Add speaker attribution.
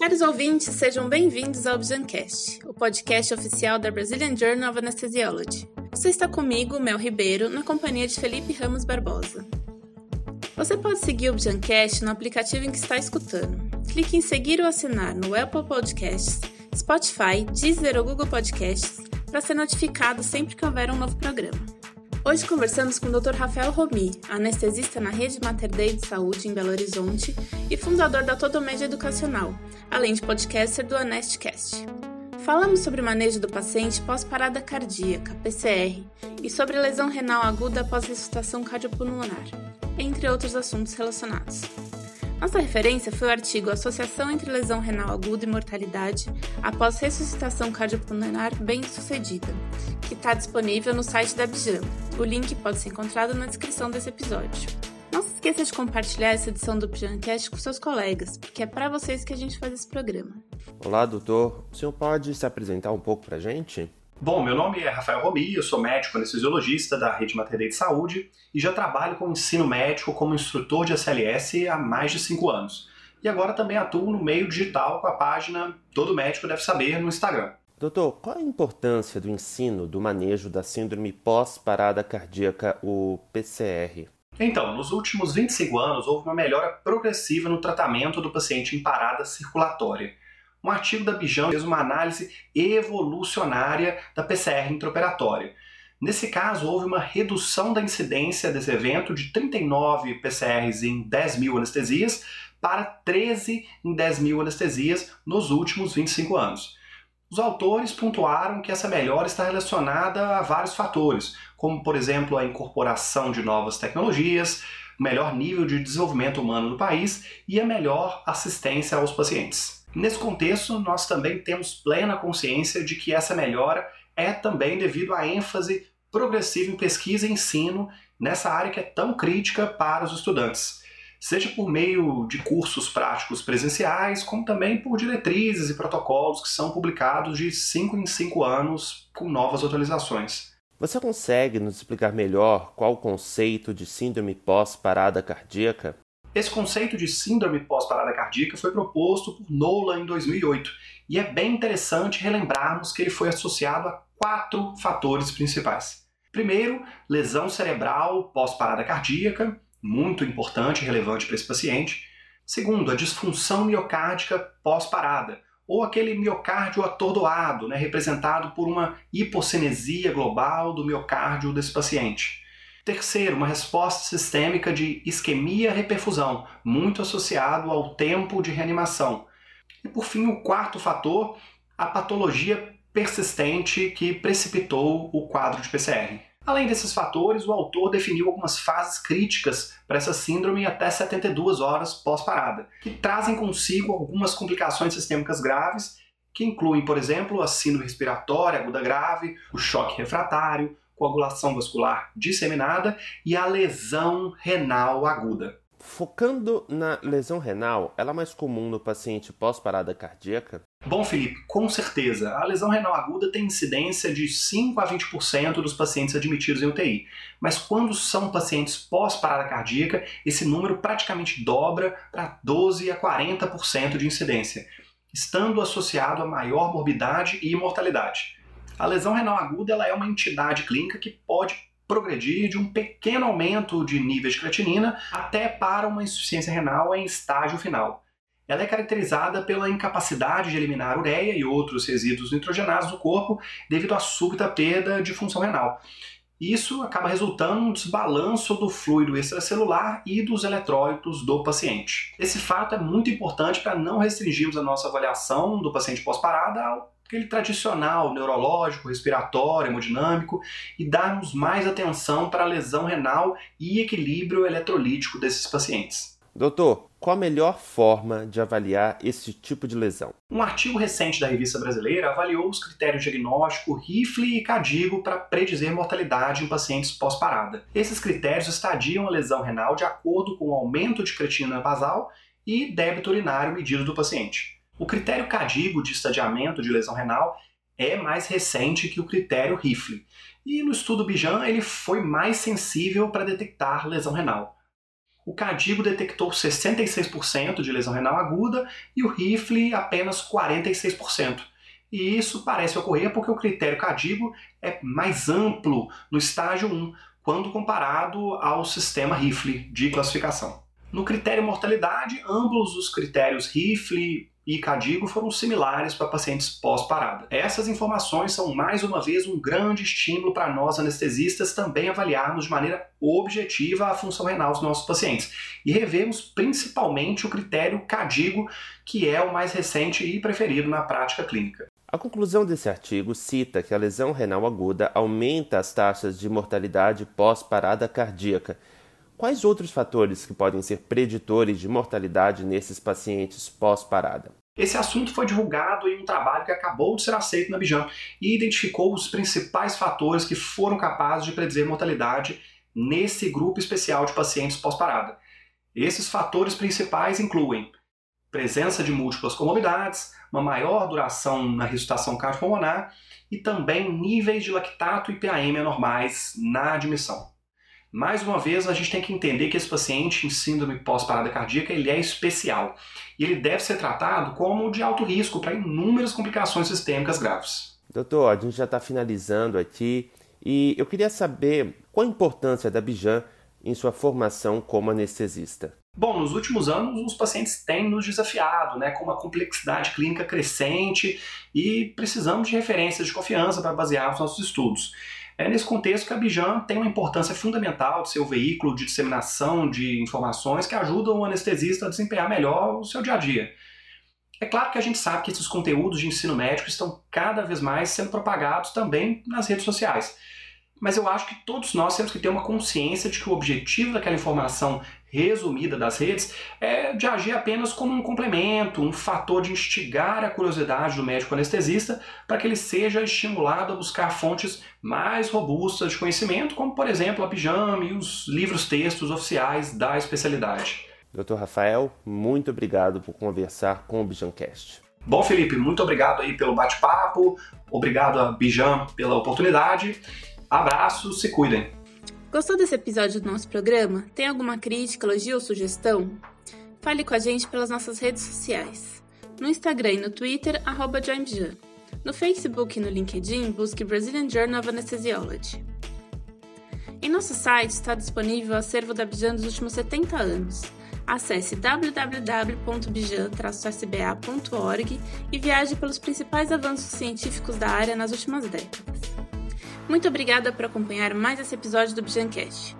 Speaker 1: Caros ouvintes, sejam bem-vindos ao Objancast, o podcast oficial da Brazilian Journal of Anesthesiology. Você está comigo, Mel Ribeiro, na companhia de Felipe Ramos Barbosa. Você pode seguir o Objancast no aplicativo em que está escutando. Clique em seguir ou assinar no Apple Podcasts, Spotify, Deezer ou Google Podcasts para ser notificado sempre que houver um novo programa. Hoje conversamos com o Dr. Rafael Romi, anestesista na Rede Mater Dei de Saúde em Belo Horizonte e fundador da Todomédia Educacional, além de podcaster do Anestcast. Falamos sobre o manejo do paciente pós-parada cardíaca, PCR, e sobre lesão renal aguda após ressuscitação cardiopulmonar, entre outros assuntos relacionados. Nossa referência foi o artigo Associação entre lesão renal aguda e mortalidade após ressuscitação cardiopulmonar bem-sucedida, que está disponível no site da Bijan. O link pode ser encontrado na descrição desse episódio. Não se esqueça de compartilhar essa edição do Pijancast com seus colegas, porque é para vocês que a gente faz esse programa.
Speaker 2: Olá, doutor. O senhor pode se apresentar um pouco para a gente?
Speaker 3: Bom, meu nome é Rafael Romi, eu sou médico anestesiologista da Rede Mater de Saúde e já trabalho com ensino médico como instrutor de SLS há mais de 5 anos. E agora também atuo no meio digital com a página Todo Médico Deve Saber no Instagram.
Speaker 2: Doutor, qual a importância do ensino do manejo da síndrome pós-parada cardíaca, o PCR?
Speaker 3: Então, nos últimos 25 anos houve uma melhora progressiva no tratamento do paciente em parada circulatória um artigo da Bijan fez uma análise evolucionária da PCR intraoperatória. Nesse caso, houve uma redução da incidência desse evento de 39 PCRs em 10 mil anestesias para 13 em 10 mil anestesias nos últimos 25 anos. Os autores pontuaram que essa melhora está relacionada a vários fatores, como, por exemplo, a incorporação de novas tecnologias, o melhor nível de desenvolvimento humano no país e a melhor assistência aos pacientes. Nesse contexto, nós também temos plena consciência de que essa melhora é também devido à ênfase progressiva em pesquisa e ensino nessa área que é tão crítica para os estudantes, seja por meio de cursos práticos presenciais, como também por diretrizes e protocolos que são publicados de 5 em 5 anos com novas atualizações.
Speaker 2: Você consegue nos explicar melhor qual o conceito de síndrome pós-parada cardíaca?
Speaker 3: Esse conceito de síndrome pós-parada cardíaca foi proposto por Nolan em 2008 e é bem interessante relembrarmos que ele foi associado a quatro fatores principais. Primeiro, lesão cerebral pós-parada cardíaca, muito importante e relevante para esse paciente. Segundo, a disfunção miocárdica pós-parada, ou aquele miocárdio atordoado, né, representado por uma hipocinesia global do miocárdio desse paciente. Terceiro, uma resposta sistêmica de isquemia-reperfusão, muito associado ao tempo de reanimação. E por fim, o quarto fator, a patologia persistente que precipitou o quadro de PCR. Além desses fatores, o autor definiu algumas fases críticas para essa síndrome até 72 horas pós-parada, que trazem consigo algumas complicações sistêmicas graves, que incluem, por exemplo, a síndrome respiratória aguda grave, o choque refratário, coagulação vascular disseminada e a lesão renal aguda.
Speaker 2: Focando na lesão renal, ela é mais comum no paciente pós-parada cardíaca?
Speaker 3: Bom, Felipe, com certeza. A lesão renal aguda tem incidência de 5 a 20% dos pacientes admitidos em UTI. Mas quando são pacientes pós-parada cardíaca, esse número praticamente dobra para 12 a 40% de incidência, estando associado a maior morbidade e mortalidade. A lesão renal aguda ela é uma entidade clínica que pode progredir de um pequeno aumento de níveis de creatinina até para uma insuficiência renal em estágio final. Ela é caracterizada pela incapacidade de eliminar ureia e outros resíduos nitrogenados do corpo devido à súbita perda de função renal. Isso acaba resultando no desbalanço do fluido extracelular e dos eletrólitos do paciente. Esse fato é muito importante para não restringirmos a nossa avaliação do paciente pós-parada ao aquele tradicional neurológico, respiratório, hemodinâmico e darmos mais atenção para a lesão renal e equilíbrio eletrolítico desses pacientes.
Speaker 2: Doutor, qual a melhor forma de avaliar esse tipo de lesão?
Speaker 3: Um artigo recente da revista brasileira avaliou os critérios diagnóstico Rifle e Cadigo para predizer mortalidade em pacientes pós-parada. Esses critérios estadiam a lesão renal de acordo com o aumento de creatinina basal e débito urinário medido do paciente. O critério CADIGO de estadiamento de lesão renal é mais recente que o critério Rifle. E no estudo Bijan ele foi mais sensível para detectar lesão renal. o Cadigo detectou 66% de lesão renal aguda e o rifle apenas 46%. E isso parece ocorrer porque o critério Cadigo é mais amplo no estágio 1, quando comparado ao sistema rifle de classificação. No critério mortalidade, ambos os critérios rifle e Cadigo foram similares para pacientes pós-parada. Essas informações são mais uma vez um grande estímulo para nós anestesistas também avaliarmos de maneira objetiva a função renal dos nossos pacientes e revemos principalmente o critério Cadigo, que é o mais recente e preferido na prática clínica.
Speaker 2: A conclusão desse artigo cita que a lesão renal aguda aumenta as taxas de mortalidade pós-parada cardíaca. Quais outros fatores que podem ser preditores de mortalidade nesses pacientes pós-parada?
Speaker 3: Esse assunto foi divulgado em um trabalho que acabou de ser aceito na Bijan e identificou os principais fatores que foram capazes de predizer mortalidade nesse grupo especial de pacientes pós-parada. Esses fatores principais incluem presença de múltiplas comorbidades, uma maior duração na ressuscitação cardiopulmonar e também níveis de lactato e PAM anormais na admissão. Mais uma vez, a gente tem que entender que esse paciente em síndrome pós-parada cardíaca ele é especial e ele deve ser tratado como de alto risco para inúmeras complicações sistêmicas graves.
Speaker 2: Doutor, a gente já está finalizando aqui e eu queria saber qual a importância da Bijan em sua formação como anestesista.
Speaker 3: Bom, nos últimos anos os pacientes têm nos desafiado, né, com uma complexidade clínica crescente e precisamos de referências de confiança para basear os nossos estudos. É nesse contexto que a Bijan tem uma importância fundamental de ser o veículo de disseminação de informações que ajudam o anestesista a desempenhar melhor o seu dia a dia. É claro que a gente sabe que esses conteúdos de ensino médico estão cada vez mais sendo propagados também nas redes sociais mas eu acho que todos nós temos que ter uma consciência de que o objetivo daquela informação resumida das redes é de agir apenas como um complemento, um fator de instigar a curiosidade do médico anestesista para que ele seja estimulado a buscar fontes mais robustas de conhecimento, como por exemplo a Pijama e os livros textos oficiais da especialidade.
Speaker 2: Dr. Rafael, muito obrigado por conversar com o Bijancast.
Speaker 3: Bom, Felipe, muito obrigado aí pelo bate-papo, obrigado a Bijam pela oportunidade Abraços, se cuidem.
Speaker 1: Gostou desse episódio do nosso programa? Tem alguma crítica, elogio ou sugestão? Fale com a gente pelas nossas redes sociais. No Instagram e no Twitter, arroba. No Facebook e no LinkedIn, busque Brazilian Journal of Anesthesiology. Em nosso site está disponível o acervo da Bijan dos últimos 70 anos. Acesse www.bijan-sba.org e viaje pelos principais avanços científicos da área nas últimas décadas. Muito obrigada por acompanhar mais esse episódio do Bijancast.